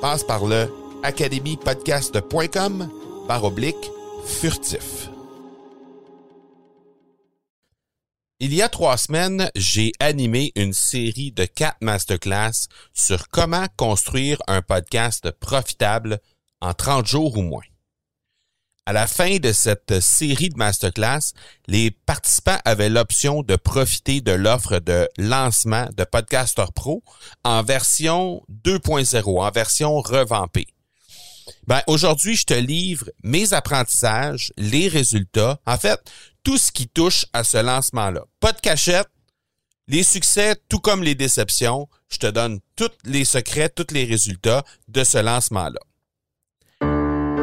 Passe par le academypodcast.com par oblique furtif. Il y a trois semaines, j'ai animé une série de quatre masterclass sur comment construire un podcast profitable en 30 jours ou moins. À la fin de cette série de masterclass, les participants avaient l'option de profiter de l'offre de lancement de Podcaster Pro en version 2.0, en version revampée. Ben, aujourd'hui, je te livre mes apprentissages, les résultats, en fait, tout ce qui touche à ce lancement-là. Pas de cachette, les succès, tout comme les déceptions, je te donne tous les secrets, tous les résultats de ce lancement-là.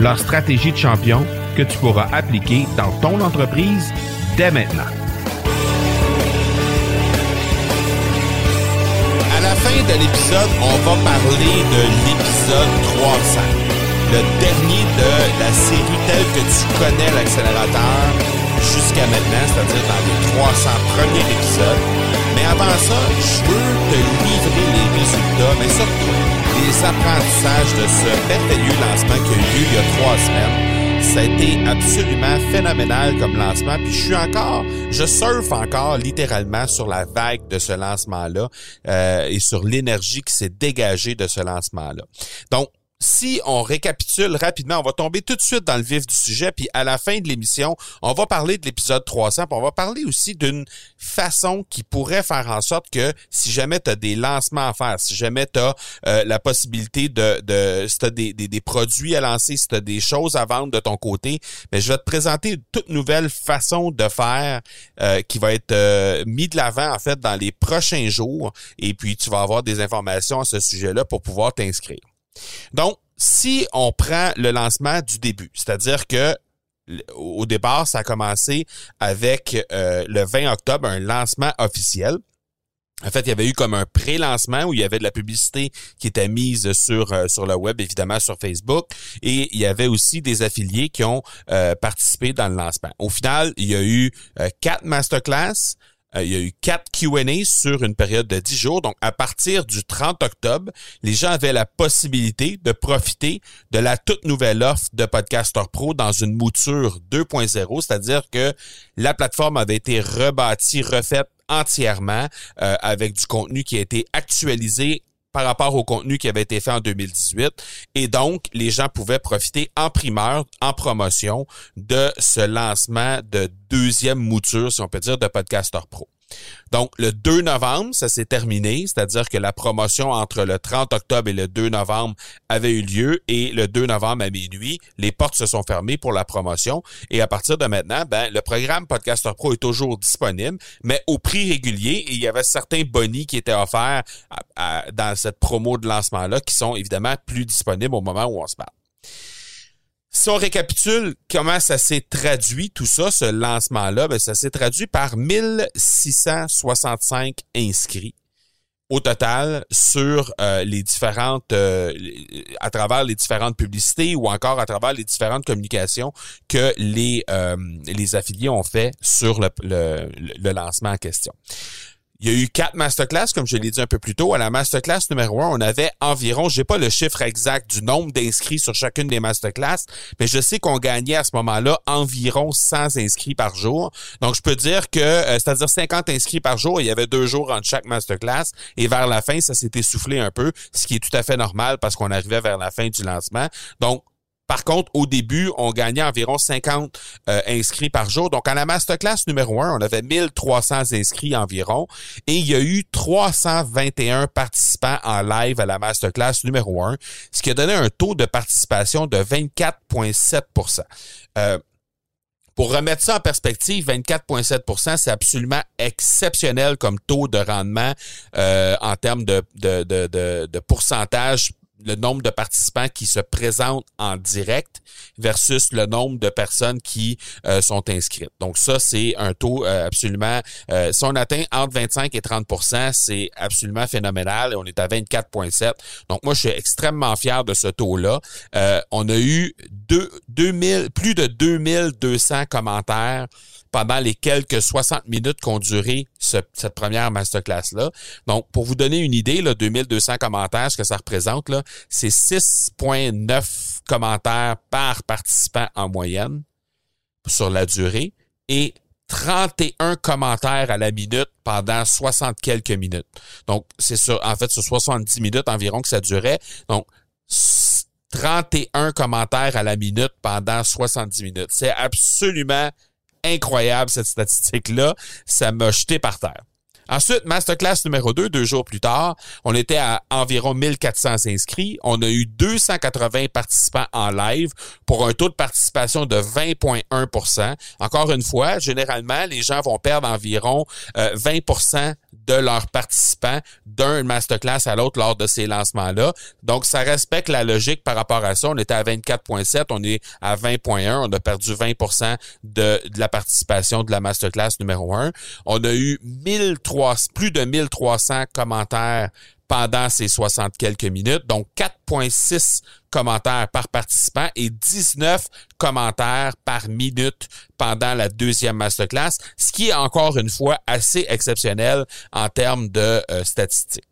leur stratégie de champion que tu pourras appliquer dans ton entreprise dès maintenant. À la fin de l'épisode, on va parler de l'épisode 300, le dernier de la série telle que tu connais l'accélérateur jusqu'à maintenant, c'est-à-dire dans les 300 premiers épisodes. Mais avant ça, je veux te livrer les résultats, mais surtout les apprentissages de ce merveilleux lancement qui a eu lieu il y a trois semaines. Ça a été absolument phénoménal comme lancement. Puis je suis encore, je surfe encore littéralement sur la vague de ce lancement-là euh, et sur l'énergie qui s'est dégagée de ce lancement-là. Donc, si on récapitule rapidement, on va tomber tout de suite dans le vif du sujet, puis à la fin de l'émission, on va parler de l'épisode 300, puis on va parler aussi d'une façon qui pourrait faire en sorte que si jamais tu as des lancements à faire, si jamais tu as euh, la possibilité de, de si tu des, des, produits à lancer, si tu as des choses à vendre de ton côté, mais je vais te présenter une toute nouvelle façon de faire euh, qui va être euh, mis de l'avant en fait dans les prochains jours, et puis tu vas avoir des informations à ce sujet-là pour pouvoir t'inscrire. Donc, si on prend le lancement du début, c'est-à-dire que au départ, ça a commencé avec euh, le 20 octobre, un lancement officiel. En fait, il y avait eu comme un pré-lancement où il y avait de la publicité qui était mise sur euh, sur le web, évidemment sur Facebook, et il y avait aussi des affiliés qui ont euh, participé dans le lancement. Au final, il y a eu quatre masterclass, euh, il y a eu quatre Q&A sur une période de 10 jours. Donc, à partir du 30 octobre, les gens avaient la possibilité de profiter de la toute nouvelle offre de Podcaster Pro dans une mouture 2.0, c'est-à-dire que la plateforme avait été rebâtie, refaite entièrement euh, avec du contenu qui a été actualisé par rapport au contenu qui avait été fait en 2018. Et donc, les gens pouvaient profiter en primeur, en promotion, de ce lancement de deuxième mouture, si on peut dire, de Podcaster Pro. Donc, le 2 novembre, ça s'est terminé, c'est-à-dire que la promotion entre le 30 octobre et le 2 novembre avait eu lieu et le 2 novembre à minuit, les portes se sont fermées pour la promotion et à partir de maintenant, ben, le programme Podcaster Pro est toujours disponible, mais au prix régulier et il y avait certains bonis qui étaient offerts dans cette promo de lancement-là qui sont évidemment plus disponibles au moment où on se parle. Si on récapitule comment ça s'est traduit, tout ça, ce lancement-là, ben, ça s'est traduit par 1665 inscrits au total sur euh, les différentes euh, à travers les différentes publicités ou encore à travers les différentes communications que les euh, les affiliés ont fait sur le, le, le lancement en question. Il y a eu quatre masterclass, comme je l'ai dit un peu plus tôt. À la masterclass numéro un, on avait environ, j'ai pas le chiffre exact du nombre d'inscrits sur chacune des masterclass, mais je sais qu'on gagnait à ce moment-là environ 100 inscrits par jour. Donc, je peux dire que, euh, c'est-à-dire 50 inscrits par jour, il y avait deux jours entre chaque masterclass, et vers la fin, ça s'est essoufflé un peu, ce qui est tout à fait normal parce qu'on arrivait vers la fin du lancement. Donc, par contre, au début, on gagnait environ 50 euh, inscrits par jour. Donc, à la masterclass numéro 1, on avait 1300 inscrits environ et il y a eu 321 participants en live à la masterclass numéro 1, ce qui a donné un taux de participation de 24,7% euh, pour remettre ça en perspective, 24,7% c'est absolument exceptionnel comme taux de rendement euh, en termes de, de, de, de pourcentage le nombre de participants qui se présentent en direct versus le nombre de personnes qui euh, sont inscrites. Donc ça, c'est un taux euh, absolument... Euh, si on atteint entre 25 et 30% c'est absolument phénoménal. On est à 24,7. Donc moi, je suis extrêmement fier de ce taux-là. on a eu deux, 2000, plus de 2200 commentaires pendant les quelques 60 minutes qu'ont duré cette première masterclass-là. Donc, pour vous donner une idée, là, 2200 commentaires, ce que ça représente, là, c'est 6,9 commentaires par participant en moyenne sur la durée et 31 commentaires à la minute pendant 60 quelques minutes. Donc, c'est sur, en fait, sur 70 minutes environ que ça durait. Donc, 31 commentaires à la minute pendant 70 minutes. C'est absolument incroyable, cette statistique-là. Ça m'a jeté par terre. Ensuite, masterclass numéro 2, deux jours plus tard, on était à environ 1400 inscrits. On a eu 280 participants en live pour un taux de participation de 20,1% Encore une fois, généralement, les gens vont perdre environ 20 euh, de leurs participants d'un masterclass à l'autre lors de ces lancements-là. Donc, ça respecte la logique par rapport à ça. On était à 24,7, on est à 20,1. On a perdu 20 de, de la participation de la masterclass numéro 1. On a eu 1300, plus de 1300 commentaires pendant ces 60 quelques minutes. Donc, 4,6 commentaires par participant et 19 commentaires par minute pendant la deuxième masterclass, ce qui est encore une fois assez exceptionnel en termes de euh, statistiques.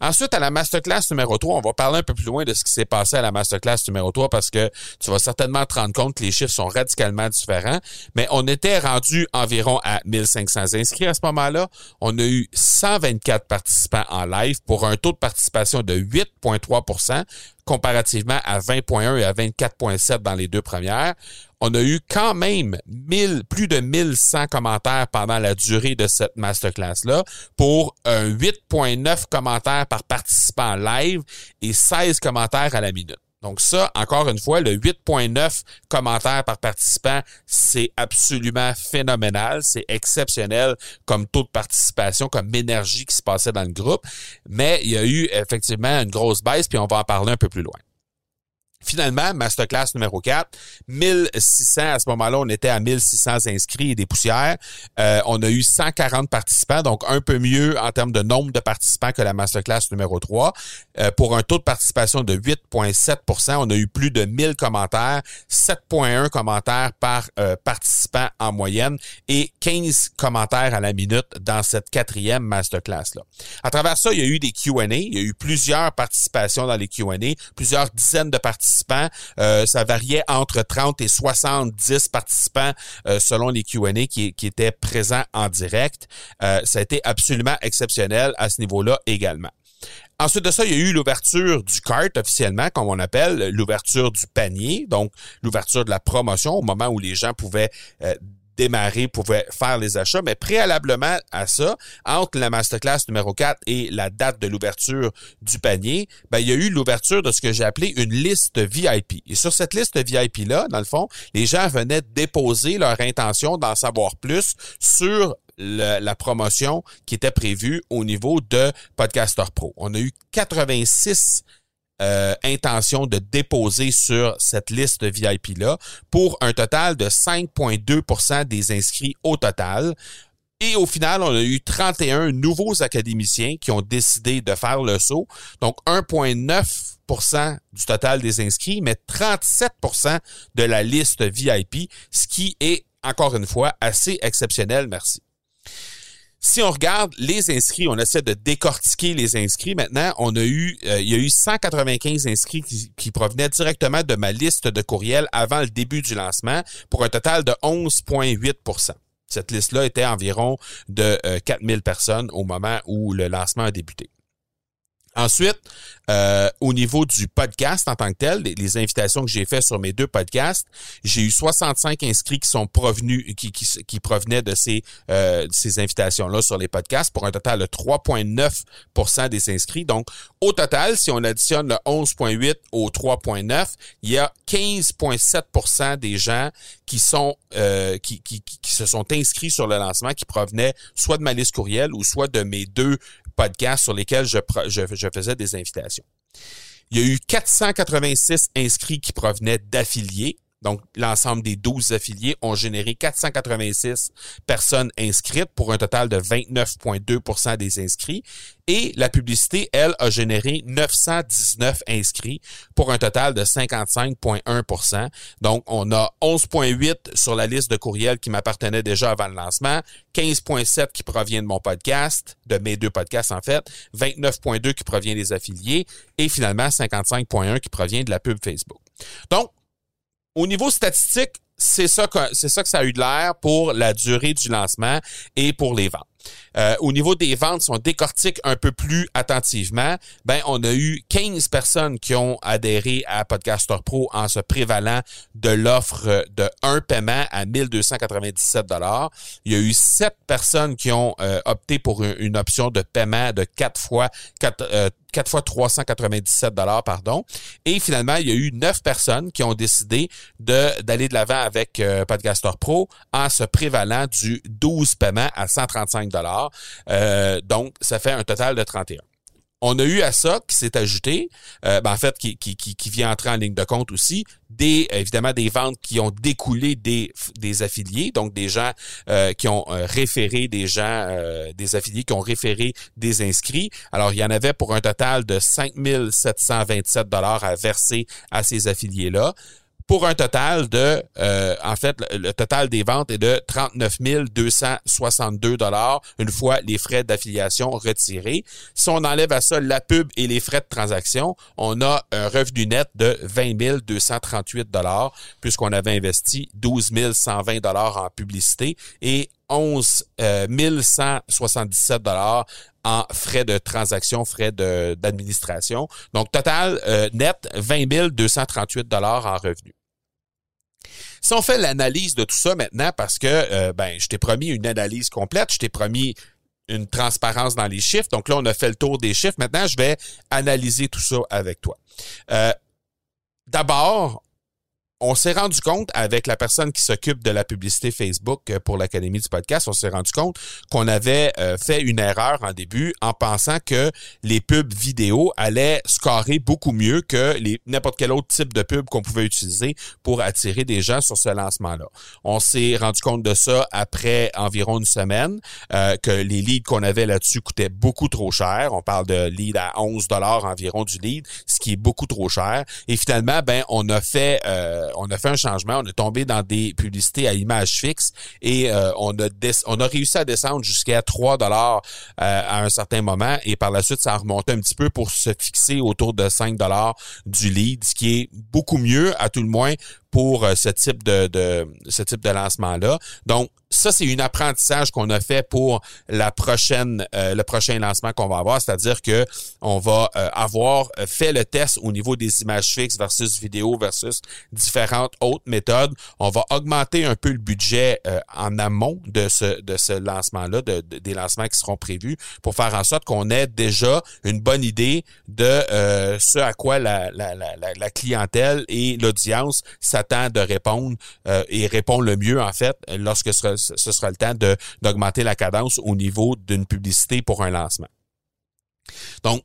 Ensuite, à la masterclass numéro 3, on va parler un peu plus loin de ce qui s'est passé à la masterclass numéro 3 parce que tu vas certainement te rendre compte que les chiffres sont radicalement différents. Mais on était rendu environ à 1500 inscrits à ce moment-là. On a eu 124 participants en live pour un taux de participation de 8,3 comparativement à 20,1 et à 24,7 dans les deux premières on a eu quand même 1000, plus de 1100 commentaires pendant la durée de cette masterclass-là pour un 8.9 commentaires par participant live et 16 commentaires à la minute. Donc ça, encore une fois, le 8.9 commentaires par participant, c'est absolument phénoménal, c'est exceptionnel comme taux de participation, comme énergie qui se passait dans le groupe. Mais il y a eu effectivement une grosse baisse, puis on va en parler un peu plus loin. Finalement, masterclass numéro 4, 1600, à ce moment-là, on était à 1600 inscrits et des poussières. Euh, on a eu 140 participants, donc un peu mieux en termes de nombre de participants que la masterclass numéro 3. Euh, pour un taux de participation de 8,7% on a eu plus de 1000 commentaires, 7,1 commentaires par euh, participant en moyenne et 15 commentaires à la minute dans cette quatrième masterclass-là. À travers ça, il y a eu des Q&A, il y a eu plusieurs participations dans les Q&A, plusieurs dizaines de participants euh, ça variait entre 30 et 70 participants euh, selon les Q&A qui, qui, étaient présents en direct. Euh, ça a été absolument exceptionnel à ce niveau-là également. Ensuite de ça, il y a eu l'ouverture du cart officiellement, comme on appelle, l'ouverture du panier, donc l'ouverture de la promotion au moment où les gens pouvaient démarrer, pouvaient faire les achats, mais préalablement à ça, entre la masterclass numéro 4 et la date de l'ouverture du panier, ben, il y a eu l'ouverture de ce que j'ai appelé une liste VIP. Et sur cette liste VIP-là, dans le fond, les gens venaient déposer leur intention d'en savoir plus sur la promotion qui était prévue au niveau de Podcaster Pro. On a eu 86 euh, intention de déposer sur cette liste VIP-là pour un total de 5,2% des inscrits au total. Et au final, on a eu 31 nouveaux académiciens qui ont décidé de faire le saut. Donc 1,9% du total des inscrits, mais 37% de la liste VIP, ce qui est, encore une fois, assez exceptionnel. Merci. Si on regarde les inscrits, on essaie de décortiquer les inscrits. Maintenant, on a eu, euh, il y a eu 195 inscrits qui, provenaient directement de ma liste de courriels avant le début du lancement pour un total de 11,8% Cette liste-là était environ de 4000 euh, personnes au moment où le lancement a débuté. Ensuite, euh, au niveau du podcast en tant que tel, les, invitations que j'ai faites sur mes deux podcasts, j'ai eu 65 inscrits qui sont provenus, qui, qui, provenaient de ces, euh, ces invitations-là sur les podcasts pour un total de 3,9% des inscrits. Donc, au total, si on additionne le 11,8 au 3,9, il y a 15,7% des gens qui sont euh, qui, qui, qui se sont inscrits sur le lancement qui provenaient soit de ma liste courriel ou soit de mes deux podcasts sur lesquels je, je, faisais des invitations. Il y a eu 486 inscrits qui provenaient d'affiliés. Donc, l'ensemble des 12 affiliés ont généré 486 personnes inscrites pour un total de 29,2% des inscrits. Et la publicité, elle, a généré 919 inscrits pour un total de 55,1% Donc, on a 11,8 sur la liste de courriels qui m'appartenait déjà avant le lancement, 15,7 qui provient de mon podcast, de mes deux podcasts en fait, 29,2 qui provient des affiliés et finalement 55,1 qui provient de la pub Facebook. Donc, au niveau statistique, c'est ça que ça que ça a eu de l'air pour la durée du lancement et pour les ventes. Euh, au niveau des ventes, si on décortique un peu plus attentivement, ben on a eu 15 personnes qui ont adhéré à Podcaster Pro en se prévalant de l'offre de un paiement à 1297 dollars. Il y a eu 7 personnes qui ont euh, opté pour une, option de paiement de 4 fois 4, 4 fois 397 dollars, pardon. Et finalement, il y a eu 9 personnes qui ont décidé de d'aller de l'avant avec euh, Podcaster Pro en se prévalant du 12 paiements à 135 Euh, donc, ça fait un total de 31 on a eu à ça qui s'est ajouté, euh, ben en fait, qui, vient entrer en ligne de compte aussi, des évidemment des ventes qui ont découlé des, affiliés, donc des gens euh, qui ont référé des gens, des affiliés qui ont référé des inscrits. Alors, il y en avait pour un total de 5727 dollars à verser à ces affiliés-là pour un total de, euh, en fait, le, total des ventes est de 39 262 dollars une fois les frais d'affiliation retirés. Si on enlève à ça la pub et les frais de transaction, on a un revenu net de 20 238 dollars puisqu'on avait investi 12 120 dollars en publicité et 11 177 euh, dollars en frais de transaction, frais d'administration. Donc, total euh, net, 20 238 dollars en revenus. Si on fait l'analyse de tout ça maintenant, parce que euh, ben, je t'ai promis une analyse complète, je t'ai promis une transparence dans les chiffres. Donc là, on a fait le tour des chiffres. Maintenant, je vais analyser tout ça avec toi. Euh, D'abord, on s'est rendu compte avec la personne qui s'occupe de la publicité Facebook euh, pour l'Académie du podcast, on s'est rendu compte qu'on avait euh, fait une erreur en début en pensant que les pubs vidéo allaient scorer beaucoup mieux que les n'importe quel autre type de pub qu'on pouvait utiliser pour attirer des gens sur ce lancement-là. On s'est rendu compte de ça après environ une semaine, euh, que les leads qu'on avait là-dessus coûtaient beaucoup trop cher. On parle de leads à 11 dollars environ du lead, ce qui est beaucoup trop cher. Et finalement, ben on a fait on a fait un changement, on est tombé dans des publicités à image fixe et euh, on a on a réussi à descendre jusqu'à 3 dollars euh, à un certain moment et par la suite ça a remonté un petit peu pour se fixer autour de 5 dollars du lead, ce qui est beaucoup mieux à tout le moins pour ce type de, de ce type de lancement-là. Donc, ça, c'est un apprentissage qu'on a fait pour la prochaine, euh, le prochain lancement qu'on va avoir, c'est-à-dire que on va euh, avoir fait le test au niveau des images fixes versus vidéo versus différentes autres méthodes. On va augmenter un peu le budget euh, en amont de ce de ce lancement-là, de, des lancements qui seront prévus, pour faire en sorte qu'on ait déjà une bonne idée de ce à quoi la, la, la, la clientèle et l'audience s'attend de répondre et répond le mieux en fait lorsque ce sera le temps d'augmenter la cadence au niveau d'une publicité pour un lancement. Donc,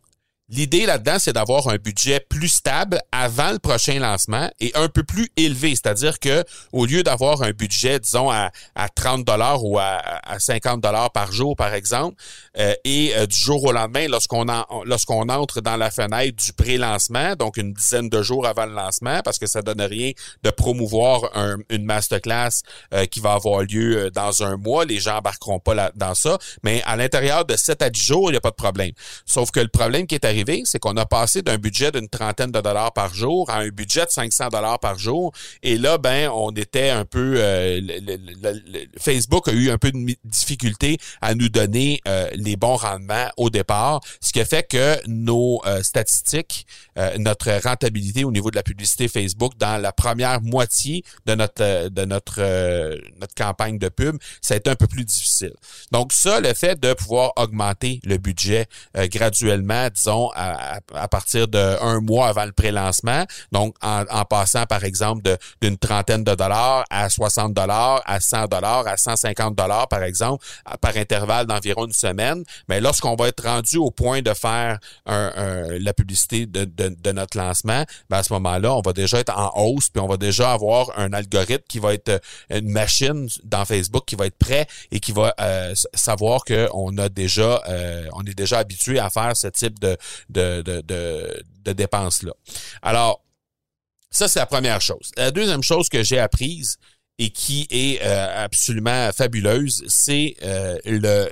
L'idée là-dedans, c'est d'avoir un budget plus stable avant le prochain lancement et un peu plus élevé. C'est-à-dire que au lieu d'avoir un budget, disons, à, à 30 dollars ou à, à 50 dollars par jour, par exemple, euh, et euh, du jour au lendemain, lorsqu'on lorsqu'on entre dans la fenêtre du pré-lancement, donc une dizaine de jours avant le lancement, parce que ça donne rien de promouvoir une masterclass euh, qui va avoir lieu dans un mois. Les gens embarqueront pas là, dans ça. Mais à l'intérieur de 7 à 10 jours, il n'y a pas de problème. Sauf que le problème qui est c'est qu'on a passé d'un budget d'une trentaine de dollars par jour à un budget de 500 dollars par jour. Et là, ben, on était un peu, euh, Facebook a eu un peu de difficulté à nous donner euh, les bons rendements au départ, ce qui a fait que nos euh, statistiques, notre rentabilité au niveau de la publicité Facebook dans la première moitié de notre de notre notre campagne de pub, ça a été un peu plus difficile. Donc ça, le fait de pouvoir augmenter le budget graduellement, disons à, partir d'un mois avant le pré-lancement. Donc, en, passant, par exemple, d'une trentaine de dollars à 60 dollars, à 100 dollars, à 150 dollars, par exemple, par intervalle d'environ une semaine. Mais lorsqu'on va être rendu au point de faire la publicité de, notre lancement, ben à ce moment-là, on va déjà être en hausse, puis on va déjà avoir un algorithme qui va être une machine dans Facebook qui va être prêt et qui va euh, savoir qu'on a déjà, euh, on est déjà habitué à faire ce type de, de, de, de, dépenses-là. Alors, ça, c'est la première chose. La deuxième chose que j'ai apprise, et qui est euh, absolument fabuleuse, c'est euh,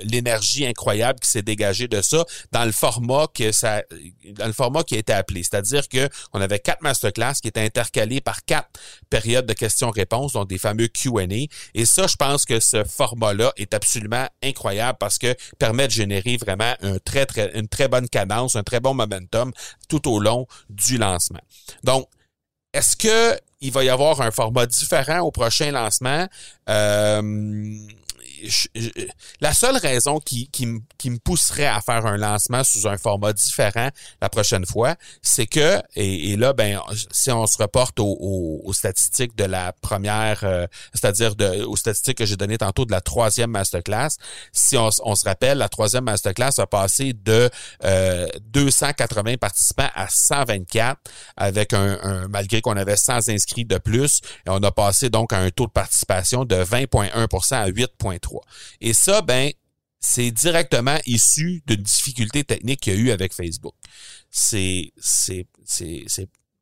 l'énergie incroyable qui s'est dégagée de ça dans le format que ça dans le format qui a été appelé, c'est-à-dire que on avait quatre masterclass qui étaient intercalés par quatre périodes de questions-réponses, donc des fameux Q&A et ça je pense que ce format-là est absolument incroyable parce que permet de générer vraiment un très très une très bonne cadence, un très bon momentum tout au long du lancement. Donc est-ce que il va y avoir un format différent au prochain lancement? Euh, la seule raison qui, qui, me pousserait à faire un lancement sous un format différent la prochaine fois, c'est que, et, là, ben, si on se reporte aux, statistiques de la première, euh, c'est-à-dire aux statistiques que j'ai données tantôt de la troisième masterclass, si on, se rappelle, la troisième masterclass a passé de 280 euh, participants à 124 avec un, malgré qu'on avait 100 inscrits de plus, et on a passé donc à un taux de participation de 20,1% à 8,3. Et ça, ben, c'est directement issu d'une difficulté technique qu'il y a eu avec Facebook. C'est,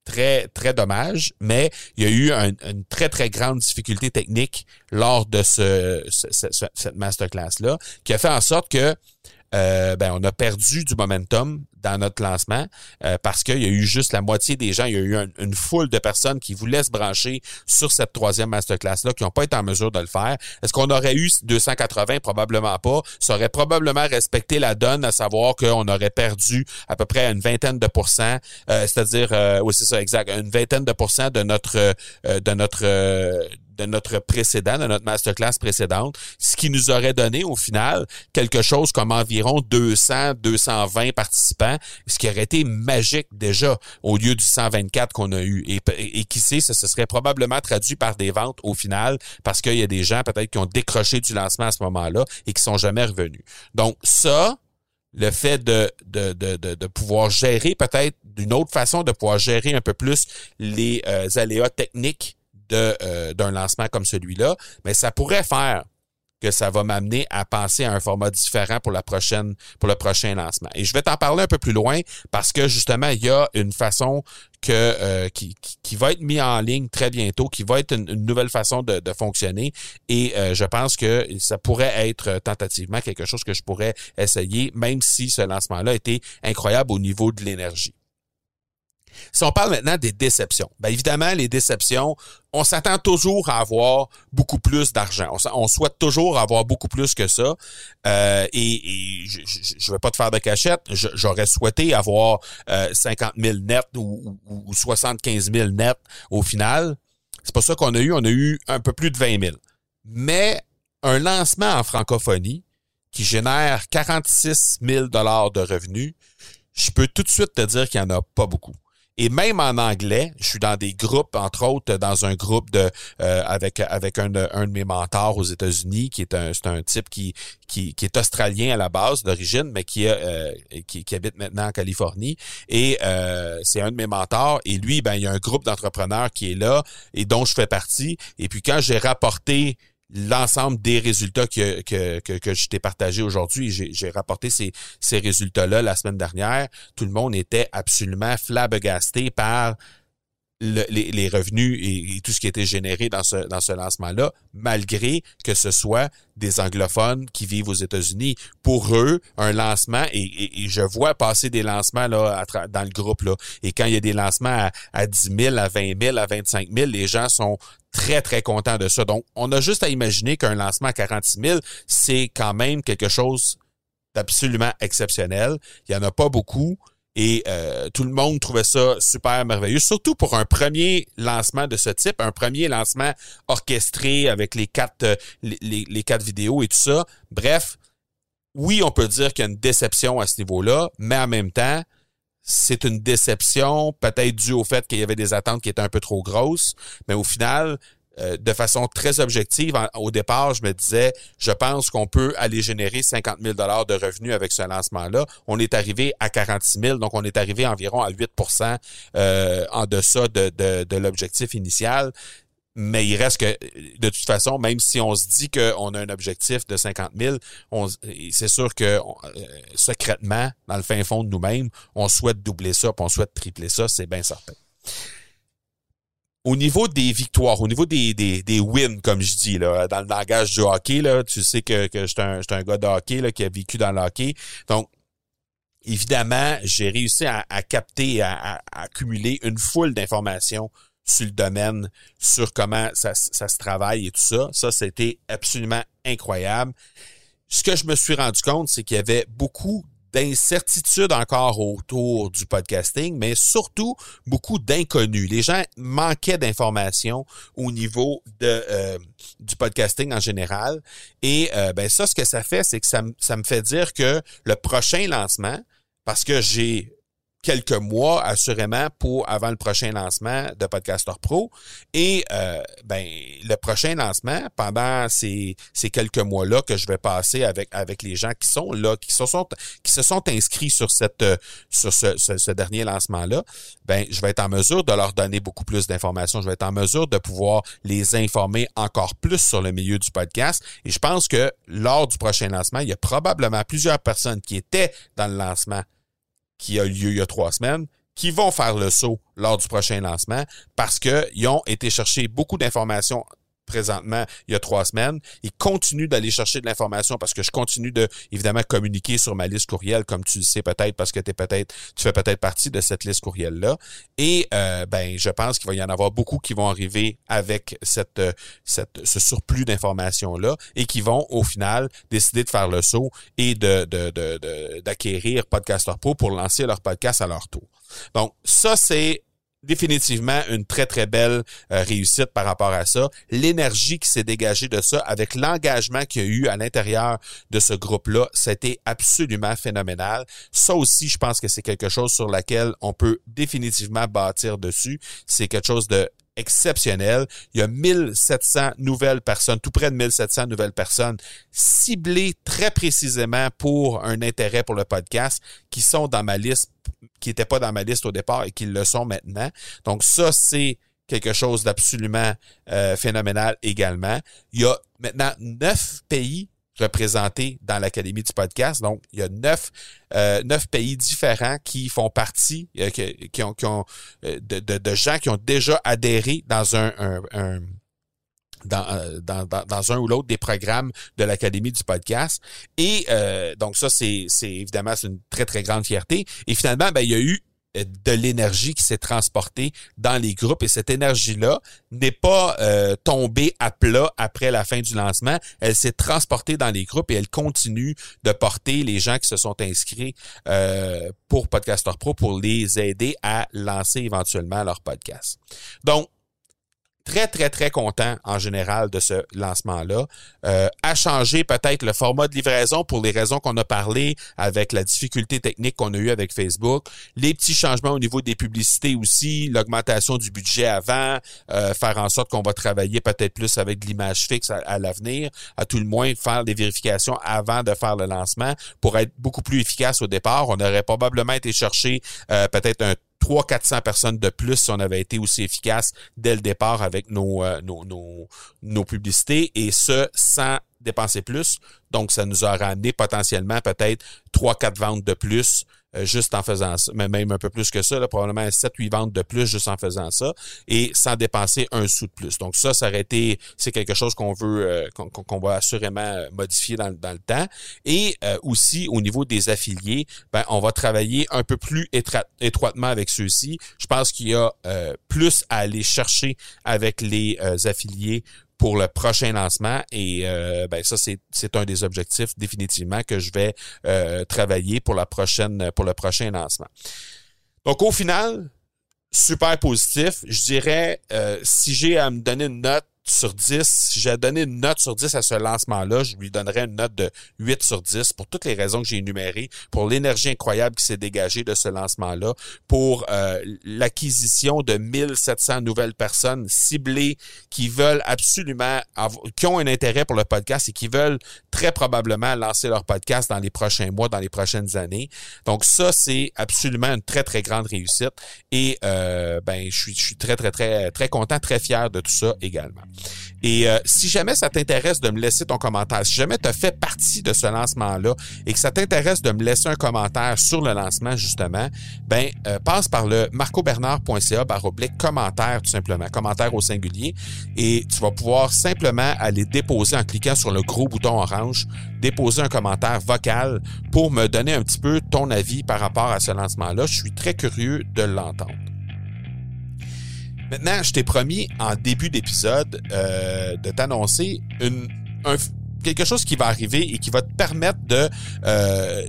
très, très dommage, mais il y a eu une très, très grande difficulté technique lors de ce, cette masterclass-là, qui a fait en sorte que euh, ben, on a perdu du momentum dans notre lancement euh, parce qu'il y a eu juste la moitié des gens, il y a eu une foule de personnes qui voulaient se brancher sur cette troisième masterclass-là, qui n'ont pas été en mesure de le faire. Est-ce qu'on aurait eu 280? Probablement pas. Ça aurait probablement respecté la donne, à savoir qu'on aurait perdu à peu près une vingtaine de pourcents, euh, c'est-à-dire, oui, c'est ça, exact, une vingtaine de pourcents de notre, de notre de notre précédent, de notre masterclass précédente, ce qui nous aurait donné au final quelque chose comme environ 200, 220 participants, ce qui aurait été magique déjà au lieu du 124 qu'on a eu. Et, qui sait, ça se serait probablement traduit par des ventes au final parce qu'il y a des gens peut-être qui ont décroché du lancement à ce moment-là et qui sont jamais revenus. Donc ça, le fait de, de, de, de, pouvoir gérer peut-être d'une autre façon, de pouvoir gérer un peu plus les euh, aléas techniques euh, d'un lancement comme celui-là, mais ça pourrait faire que ça va m'amener à penser à un format différent pour la prochaine pour le prochain lancement. Et je vais t'en parler un peu plus loin parce que justement il y a une façon euh, qui, qui, va être mis en ligne très bientôt, qui va être une, nouvelle façon de, de fonctionner et euh, je pense que ça pourrait être tentativement quelque chose que je pourrais essayer même si ce lancement-là était incroyable au niveau de l'énergie. Si on parle maintenant des déceptions, bien évidemment, les déceptions, on s'attend toujours à avoir beaucoup plus d'argent. On, souhaite toujours avoir beaucoup plus que ça. Euh, et, je ne vais pas te faire de cachette. J'aurais souhaité avoir 50 000 net ou, ou 75 000 net au final. C'est pas ça qu'on a eu. On a eu un peu plus de 20 000. Mais un lancement en francophonie qui génère 46 000 de revenus, je peux tout de suite te dire qu'il n'y en a pas beaucoup. Et même en anglais, je suis dans des groupes, entre autres, dans un groupe de euh, avec avec un de, un de mes mentors aux États-Unis, qui est un c'est un type qui, qui, qui est australien à la base d'origine, mais qui, euh, qui, qui habite maintenant en Californie. Et euh, c'est un de mes mentors. Et lui, ben il y a un groupe d'entrepreneurs qui est là et dont je fais partie. Et puis quand j'ai rapporté l'ensemble des résultats que, que, que, je t'ai partagé aujourd'hui. J'ai rapporté ces, ces résultats-là la semaine dernière. Tout le monde était absolument flabbergasté par les, revenus et, tout ce qui était généré dans ce, lancement-là, malgré que ce soit des anglophones qui vivent aux États-Unis. Pour eux, un lancement, et, je vois passer des lancements là, dans le groupe, là, et quand il y a des lancements à, à 10 000, à 20 000, à 25 000, les gens sont très, très contents de ça. Donc, on a juste à imaginer qu'un lancement à 46 000, c'est quand même quelque chose d'absolument exceptionnel. Il y en a pas beaucoup. Et euh, tout le monde trouvait ça super merveilleux, surtout pour un premier lancement de ce type, un premier lancement orchestré avec les quatre, euh, les, quatre vidéos et tout ça. Bref, oui, on peut dire qu'il y a une déception à ce niveau-là, mais en même temps, c'est une déception peut-être due au fait qu'il y avait des attentes qui étaient un peu trop grosses, mais au final, euh, de façon très objective, au départ, je me disais, je pense qu'on peut aller générer 50 000 dollars de revenus avec ce lancement-là. On est arrivé à 46 000, donc on est arrivé environ à 8% euh, en deçà de, de, de l'objectif initial. Mais il reste que, de toute façon, même si on se dit qu'on a un objectif de 50 000, c'est sûr que euh, secrètement, dans le fin fond de nous-mêmes, on souhaite doubler ça, puis on souhaite tripler ça, c'est bien certain au niveau des victoires, au niveau des, des, des wins, comme je dis, là, dans le langage du hockey, là, tu sais que, que je un, un gars de hockey là, qui a vécu dans le hockey. Donc, évidemment, j'ai réussi à, à capter, à, à, accumuler une foule d'informations sur le domaine, sur comment ça, ça se travaille et tout ça. Ça, c'était absolument incroyable. Ce que je me suis rendu compte, c'est qu'il y avait beaucoup d'incertitudes encore autour du podcasting, mais surtout beaucoup d'inconnus. Les gens manquaient d'informations au niveau de euh, du podcasting en général. Et euh, ben ça, ce que ça fait, c'est que ça, ça me fait dire que le prochain lancement, parce que j'ai quelques mois assurément pour avant le prochain lancement de Podcaster Pro. Et euh, ben le prochain lancement pendant ces, ces quelques mois là que je vais passer avec avec les gens qui sont là qui se sont qui se sont inscrits sur cette sur ce, ce, dernier lancement là ben je vais être en mesure de leur donner beaucoup plus d'informations. Je vais être en mesure de pouvoir les informer encore plus sur le milieu du podcast. Et je pense que lors du prochain lancement il y a probablement plusieurs personnes qui étaient dans le lancement qui a eu lieu il y a trois semaines, qui vont faire le saut lors du prochain lancement parce qu'ils ont été chercher beaucoup d'informations présentement il y a trois semaines. Il continue d'aller chercher de l'information parce que je continue de évidemment communiquer sur ma liste courriel, comme tu le sais peut-être parce que es peut-être tu fais peut-être partie de cette liste courriel là. Et euh, ben je pense qu'il va y en avoir beaucoup qui vont arriver avec cette, euh, cette ce surplus d'informations là et qui vont au final décider de faire le saut et de d'acquérir de, de, Podcaster Pro pour lancer leur podcast à leur tour. Donc ça c'est définitivement une très, très belle euh, réussite par rapport à ça. L'énergie qui s'est dégagée de ça, avec l'engagement qu'il y a eu à l'intérieur de ce groupe-là, c'était absolument phénoménal. Ça aussi, je pense que c'est quelque chose sur laquelle on peut définitivement bâtir dessus. C'est quelque chose de exceptionnel. Il y a 1700 nouvelles personnes, tout près de 1700 nouvelles personnes ciblées très précisément pour un intérêt pour le podcast qui sont dans ma liste, qui n'étaient pas dans ma liste au départ et qui le sont maintenant. Donc ça, c'est quelque chose d'absolument euh, phénoménal également. Il y a maintenant neuf pays représentés dans l'Académie du podcast. Donc, il y a neuf, euh, neuf pays différents qui font partie, euh, qui, ont, qui ont euh, de, de, de, gens qui ont déjà adhéré dans un, un, un dans, dans, dans, un ou l'autre des programmes de l'Académie du podcast. Et donc ça, c'est, évidemment une très, très grande fierté. Et finalement, ben, il y a eu de l'énergie qui s'est transportée dans les groupes et cette énergie-là n'est pas euh, tombée à plat après la fin du lancement. Elle s'est transportée dans les groupes et elle continue de porter les gens qui se sont inscrits euh, pour Podcaster Pro pour les aider à lancer éventuellement leur podcast. Donc, très, très, très content en général de ce lancement-là. Euh, a changé peut-être le format de livraison pour les raisons qu'on a parlé avec la difficulté technique qu'on a eu avec Facebook. Les petits changements au niveau des publicités aussi, l'augmentation du budget avant, euh, faire en sorte qu'on va travailler peut-être plus avec de l'image fixe à, l'avenir, à tout le moins faire des vérifications avant de faire le lancement pour être beaucoup plus efficace au départ. On aurait probablement été chercher euh, peut-être un 300-400 personnes de plus si on avait été aussi efficace dès le départ avec nos, euh, nos, nos, nos, publicités et ce, sans dépenser plus. Donc, ça nous aura amené potentiellement peut-être 3-4 ventes de plus euh, juste en faisant ça, mais même un peu plus que ça, là, probablement 7-8 ventes de plus juste en faisant ça, et sans dépenser un sou de plus. Donc ça, ça aurait été, c'est quelque chose qu'on veut, euh, qu'on va assurément euh, modifier dans, dans le temps. Et aussi au niveau des affiliés, ben, on va travailler un peu plus étroitement avec ceux-ci. Je pense qu'il y a plus à aller chercher avec les affiliés pour le prochain lancement. Et euh, ben ça, c'est un des objectifs définitivement que je vais euh, travailler pour la prochaine, pour le prochain lancement. Donc au final, super positif. Je dirais, euh, si j'ai à me donner une note, sur 10, si j'ai donné une note sur 10 à ce lancement-là, je lui donnerais une note de 8 sur 10 pour toutes les raisons que j'ai énumérées, pour l'énergie incroyable qui s'est dégagée de ce lancement-là, pour euh, l'acquisition de 1700 nouvelles personnes ciblées qui veulent absolument, qui ont un intérêt pour le podcast et qui veulent très probablement lancer leur podcast dans les prochains mois, dans les prochaines années. Donc ça, c'est absolument une très, très grande réussite et euh, ben, je suis, je suis très, très, très, très content, très fier de tout ça également. Et euh, si jamais ça t'intéresse de me laisser ton commentaire, si jamais tu as fait partie de ce lancement-là et que ça t'intéresse de me laisser un commentaire sur le lancement, justement, ben euh, passe par le marcobernard.ca oblique commentaire, tout simplement, commentaire au singulier, et tu vas pouvoir simplement aller déposer en cliquant sur le gros bouton orange, déposer un commentaire vocal pour me donner un petit peu ton avis par rapport à ce lancement-là. Je suis très curieux de l'entendre. Maintenant, je t'ai promis en début d'épisode euh, de t'annoncer une, quelque chose qui va arriver et qui va te permettre de euh,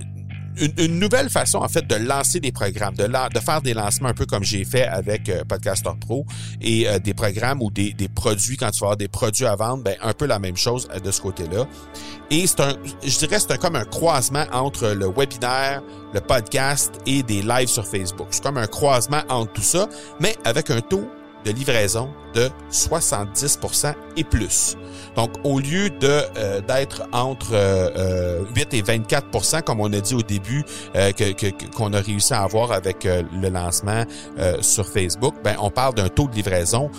une, nouvelle façon, en fait, de lancer des programmes, de, de faire des lancements un peu comme j'ai fait avec euh, Podcaster Pro et des programmes ou des, des, produits, quand tu vas avoir des produits à vendre, ben, un peu la même chose de ce côté-là. Et c'est un, je dirais, c'est un, comme un croisement entre le webinaire, le podcast et des lives sur Facebook. C'est comme un croisement entre tout ça, mais avec un taux de livraison de 70% et plus. Donc, au lieu de euh, d'être entre 8 euh, euh, et 24% comme on a dit au début qu'on a réussi à avoir avec le lancement sur Facebook, ben on parle d'un taux de livraison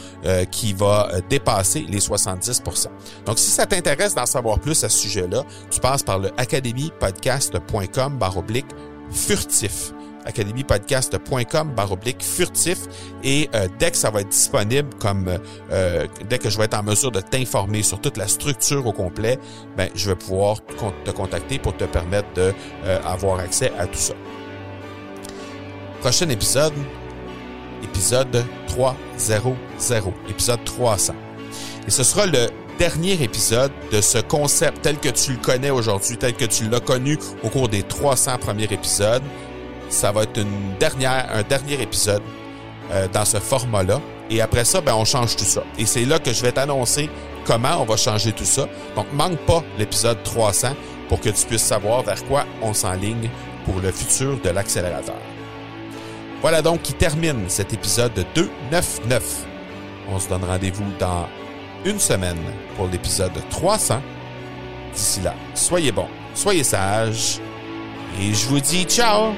qui va dépasser les 70% Donc, si ça t'intéresse d'en savoir plus à ce sujet-là, tu passes par le academypodcast.com baroblique furtif academypodcast.com baroblique furtif et euh, dès que ça va être disponible comme euh, dès que je vais être en mesure de t'informer sur toute la structure au complet, ben je vais pouvoir te contacter pour te permettre de euh, accès à tout ça. Prochain épisode épisode 300, épisode 300. Et ce sera le dernier épisode de ce concept tel que tu le connais aujourd'hui, tel que tu l'as connu au cours des 300 premiers épisodes ça va être un dernier épisode euh, dans ce format-là. Et après ça, ben, on change tout ça. Et c'est là que je vais t'annoncer comment on va changer tout ça. Donc, manque pas l'épisode 300 pour que tu puisses savoir vers quoi on s'enligne pour le futur de l'accélérateur. Voilà donc qui termine cet épisode 299. On se donne rendez-vous dans une semaine pour l'épisode 300. D'ici là, soyez bons, soyez sages et je vous dis ciao